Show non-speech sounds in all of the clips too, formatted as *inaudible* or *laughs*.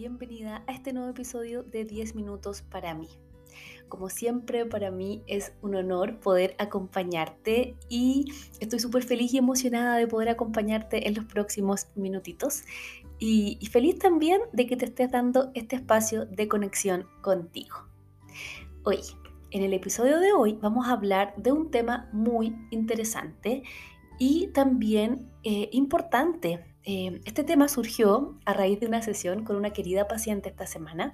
bienvenida a este nuevo episodio de 10 minutos para mí. Como siempre, para mí es un honor poder acompañarte y estoy súper feliz y emocionada de poder acompañarte en los próximos minutitos. Y, feliz también de que te estés dando este espacio de conexión contigo. Hoy, en el episodio de hoy, vamos a hablar de un tema muy interesante y también eh, importante eh, este tema surgió a raíz de una sesión con una querida paciente esta semana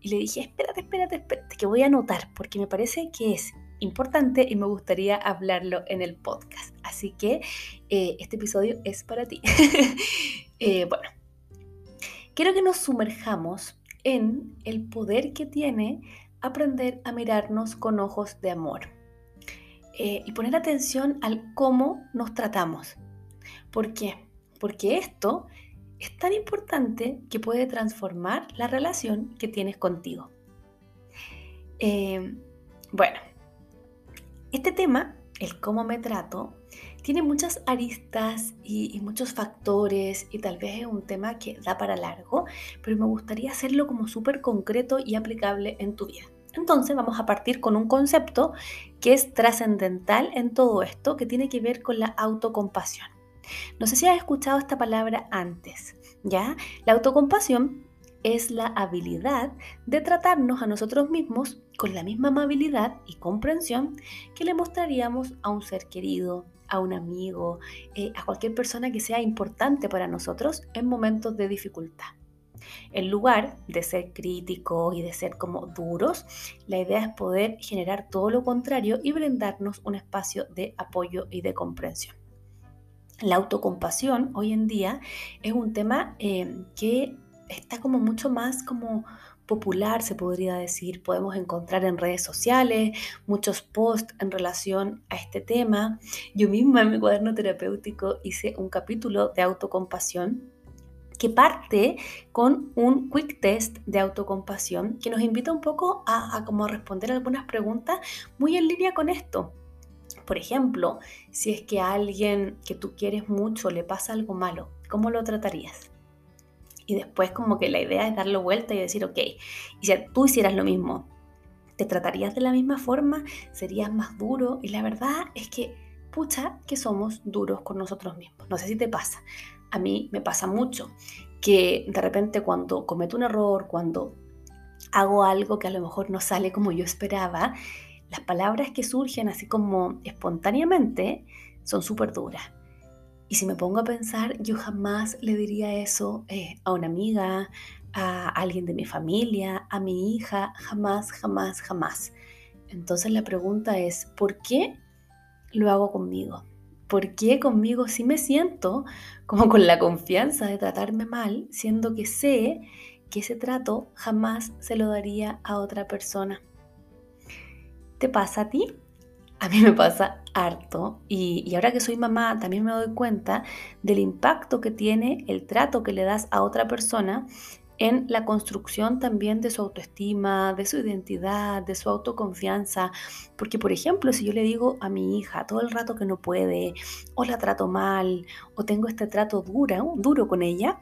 y le dije, espérate, espérate, espérate, que voy a anotar porque me parece que es importante y me gustaría hablarlo en el podcast. Así que eh, este episodio es para ti. *laughs* Eh, bueno, quiero que nos sumerjamos en el poder que tiene aprender a mirarnos con ojos de amor y poner atención al cómo nos tratamos. ¿Por qué? Porque esto es tan importante que puede transformar la relación que tienes contigo. Eh, bueno, este tema, el cómo me trato, tiene muchas aristas y, y, muchos factores y tal vez es un tema que da para largo, pero me gustaría hacerlo como súper concreto y aplicable en tu vida. Entonces vamos a partir con un concepto que es trascendental en todo esto, que tiene que ver con la autocompasión. No sé si has escuchado esta palabra antes, ¿ya? La autocompasión es la habilidad de tratarnos a nosotros mismos con la misma amabilidad y comprensión que le mostraríamos a un ser querido, a un amigo, eh, a cualquier persona que sea importante para nosotros en momentos de dificultad. En lugar de ser críticos y de ser como duros, la idea es poder generar todo lo contrario y brindarnos un espacio de apoyo y de comprensión. La autocompasión hoy en día es un tema eh, que está como mucho más como popular, se podría decir. Podemos encontrar en redes sociales muchos posts en relación a este tema. Yo misma en mi cuaderno terapéutico hice un capítulo de autocompasión que parte con un quick test de autocompasión que nos invita un poco a, a como responder algunas preguntas muy en línea con esto. Por ejemplo, si es que a alguien que tú quieres mucho le pasa algo malo, ¿cómo lo tratarías? Y después como que la idea es darle vuelta y decir, ok, y si tú hicieras lo mismo, ¿te tratarías de la misma forma? ¿Serías más duro? Y la verdad es que, pucha, que somos duros con nosotros mismos. No sé si te pasa. A mí me pasa mucho que de repente cuando cometo un error, cuando hago algo que a lo mejor no sale como yo esperaba, las palabras que surgen así como espontáneamente son súper duras. Y si me pongo a pensar, yo jamás le diría eso eh, a una amiga, a alguien de mi familia, a mi hija, jamás, jamás, jamás. Entonces la pregunta es, ¿por qué lo hago conmigo? ¿Por qué conmigo sí me siento como con la confianza de tratarme mal, siendo que sé que ese trato jamás se lo daría a otra persona? ¿Te pasa a ti? A mí me pasa harto y, ahora que soy mamá también me doy cuenta del impacto que tiene el trato que le das a otra persona en la construcción también de su autoestima, de su identidad, de su autoconfianza. Porque, por ejemplo, si yo le digo a mi hija todo el rato que no puede, o la trato mal, o tengo este trato duro con ella,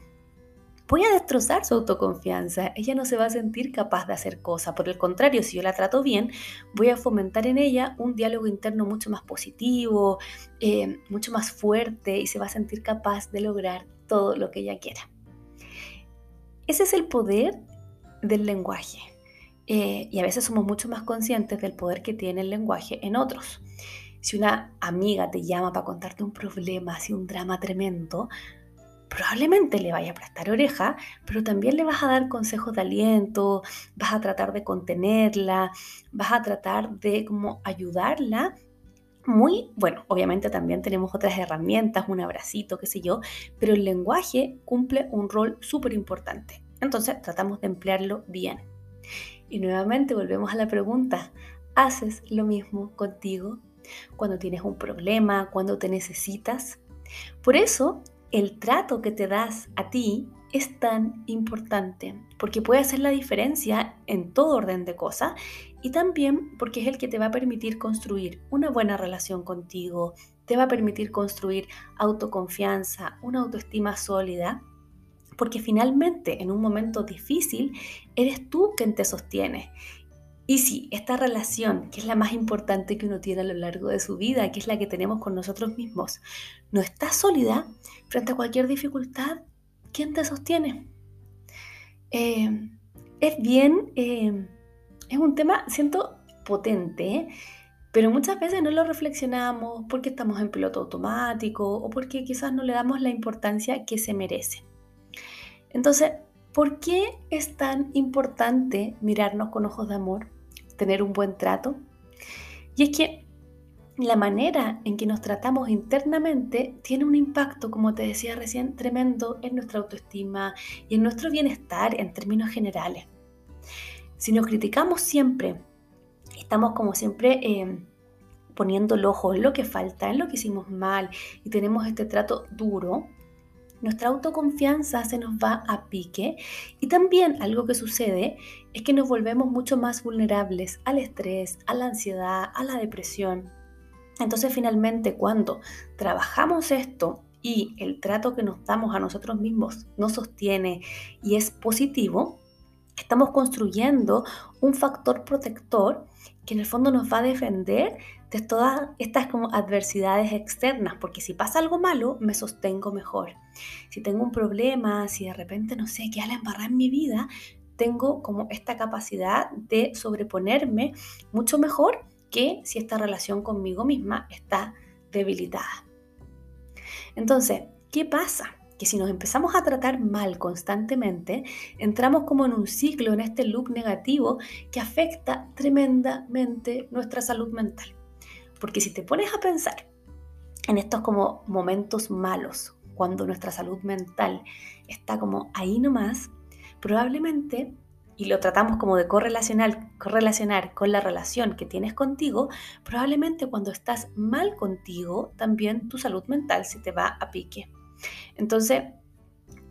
voy a destrozar su autoconfianza. Ella no se va a sentir capaz de hacer cosas. Por el contrario, si yo la trato bien, voy a fomentar en ella un diálogo interno mucho más positivo, eh, mucho más fuerte y se va a sentir capaz de lograr todo lo que ella quiera. Ese es el poder del lenguaje. Eh, y a veces somos mucho más conscientes del poder que tiene el lenguaje en otros. Si una amiga te llama para contarte un problema, así un drama tremendo, probablemente le vaya a prestar oreja, pero también le vas a dar consejos de aliento, vas a tratar de contenerla, vas a tratar de ayudarla. Muy bueno, obviamente también tenemos otras herramientas, un abracito, qué sé yo, pero el lenguaje cumple un rol súper importante. Entonces tratamos de emplearlo bien. Y nuevamente volvemos a la pregunta, ¿haces lo mismo contigo cuando tienes un problema, cuando te necesitas? Por eso el trato que te das a ti es tan importante porque puede hacer la diferencia en todo orden de cosas y también porque es el que te va a permitir construir una buena relación contigo, te va a permitir construir autoconfianza, una autoestima sólida, porque finalmente en un momento difícil eres tú quien te sostiene. Y si esta relación, que es la más importante que uno tiene a lo largo de su vida, que es la que tenemos con nosotros mismos, no está sólida frente a cualquier dificultad, ¿quién te sostiene? Eh, es bien, eh, es un tema, siento, potente, pero muchas veces no lo reflexionamos porque estamos en piloto automático o porque quizás no le damos la importancia que se merece. Entonces, ¿por qué es tan importante mirarnos con ojos de amor, tener un buen trato? Y es que la manera en que nos tratamos internamente tiene un impacto, como te decía recién, tremendo en nuestra autoestima y en nuestro bienestar en términos generales. Si nos criticamos siempre, estamos como siempre eh, poniendo el ojo en lo que falta, en lo que hicimos mal y tenemos este trato duro, nuestra autoconfianza se nos va a pique y también algo que sucede es que nos volvemos mucho más vulnerables al estrés, a la ansiedad, a la depresión. Entonces finalmente cuando trabajamos esto y el trato que nos damos a nosotros mismos nos sostiene y es positivo, estamos construyendo un factor protector que en el fondo nos va a defender de todas estas como adversidades externas, porque si pasa algo malo, me sostengo mejor. Si tengo un problema, si de repente, no sé, qué la embarrar en mi vida, tengo como esta capacidad de sobreponerme mucho mejor que si esta relación conmigo misma está debilitada. Entonces, ¿qué pasa? Que si nos empezamos a tratar mal constantemente, entramos como en un ciclo, en este loop negativo que afecta tremendamente nuestra salud mental. Porque si te pones a pensar en estos como momentos malos, cuando nuestra salud mental está como ahí nomás, probablemente y lo tratamos como de correlacionar, correlacionar con la relación que tienes contigo, probablemente cuando estás mal contigo, también tu salud mental se te va a pique. Entonces,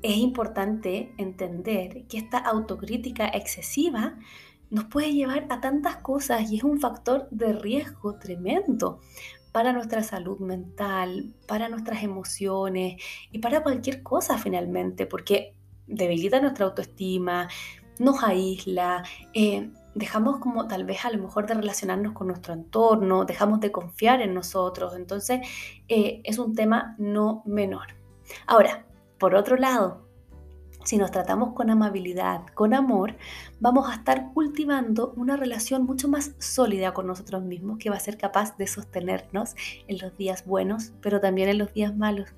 es importante entender que esta autocrítica excesiva nos puede llevar a tantas cosas y es un factor de riesgo tremendo para nuestra salud mental, para nuestras emociones y para cualquier cosa finalmente, porque debilita nuestra autoestima, nos aísla, eh, dejamos como tal vez a lo mejor de relacionarnos con nuestro entorno, dejamos de confiar en nosotros, entonces eh, es un tema no menor. Ahora, por otro lado, si nos tratamos con amabilidad, con amor, vamos a estar cultivando una relación mucho más sólida con nosotros mismos que va a ser capaz de sostenernos en los días buenos, pero también en los días malos.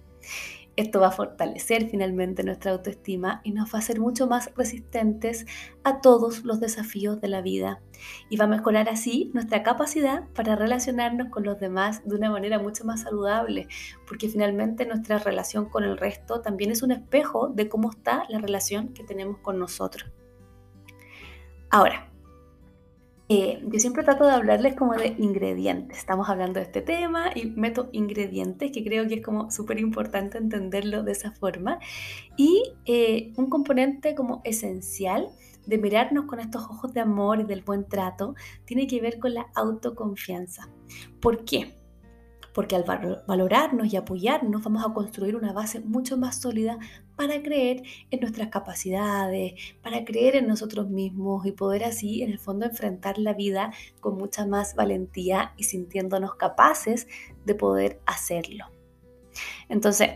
Esto va a fortalecer finalmente nuestra autoestima y nos va a hacer mucho más resistentes a todos los desafíos de la vida y va a mejorar así nuestra capacidad para relacionarnos con los demás de una manera mucho más saludable, porque finalmente nuestra relación con el resto también es un espejo de cómo está la relación que tenemos con nosotros. Ahora, eh, yo siempre trato de hablarles como de ingredientes. Estamos hablando de este tema y meto ingredientes, que creo que es como súper importante entenderlo de esa forma. Y eh, un componente como esencial de mirarnos con estos ojos de amor y del buen trato tiene que ver con la autoconfianza. ¿Por qué? Porque al valorarnos y apoyarnos vamos a construir una base mucho más sólida para creer en nuestras capacidades, para creer en nosotros mismos y poder así en el fondo enfrentar la vida con mucha más valentía y sintiéndonos capaces de poder hacerlo. Entonces,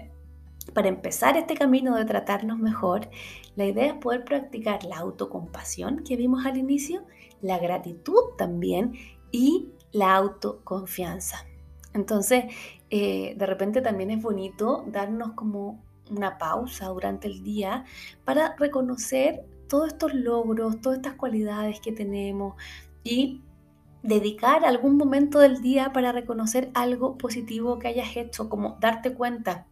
para empezar este camino de tratarnos mejor, la idea es poder practicar la autocompasión que vimos al inicio, la gratitud también y la autoconfianza. Entonces, eh, de repente también es bonito darnos como una pausa durante el día para reconocer todos estos logros, todas estas cualidades que tenemos y dedicar algún momento del día para reconocer algo positivo que hayas hecho, como darte cuenta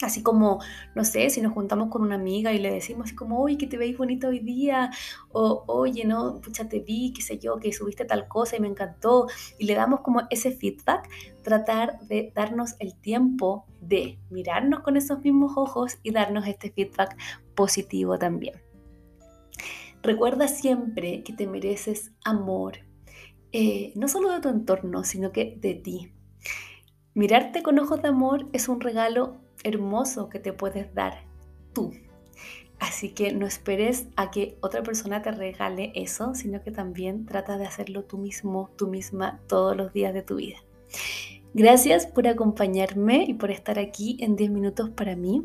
Así como, no sé, si nos juntamos con una amiga y le decimos así como, oye, que te veis bonito hoy día, o oye, no, pucha, te vi, qué sé yo, que subiste tal cosa y me encantó, y le damos como ese feedback, tratar de darnos el tiempo de mirarnos con esos mismos ojos y darnos este feedback positivo también. Recuerda siempre que te mereces amor, eh, no solo de tu entorno, sino que de ti. Mirarte con ojos de amor es un regalo hermoso que te puedes dar tú. Así que no esperes a que otra persona te regale eso, sino que también trata de hacerlo tú mismo, tú misma, todos los días de tu vida. Gracias por acompañarme y por estar aquí en 10 minutos para mí.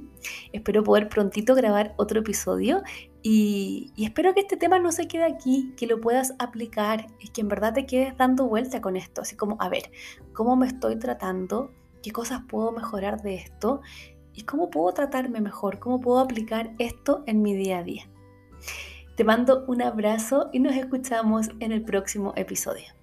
Espero poder prontito grabar otro episodio y, espero que este tema no se quede aquí, que lo puedas aplicar y que en verdad te quedes dando vuelta con esto, así como, a ver, ¿cómo me estoy tratando? ¿Qué cosas puedo mejorar de esto? ¿Y cómo puedo tratarme mejor? ¿Cómo puedo aplicar esto en mi día a día? Te mando un abrazo y nos escuchamos en el próximo episodio.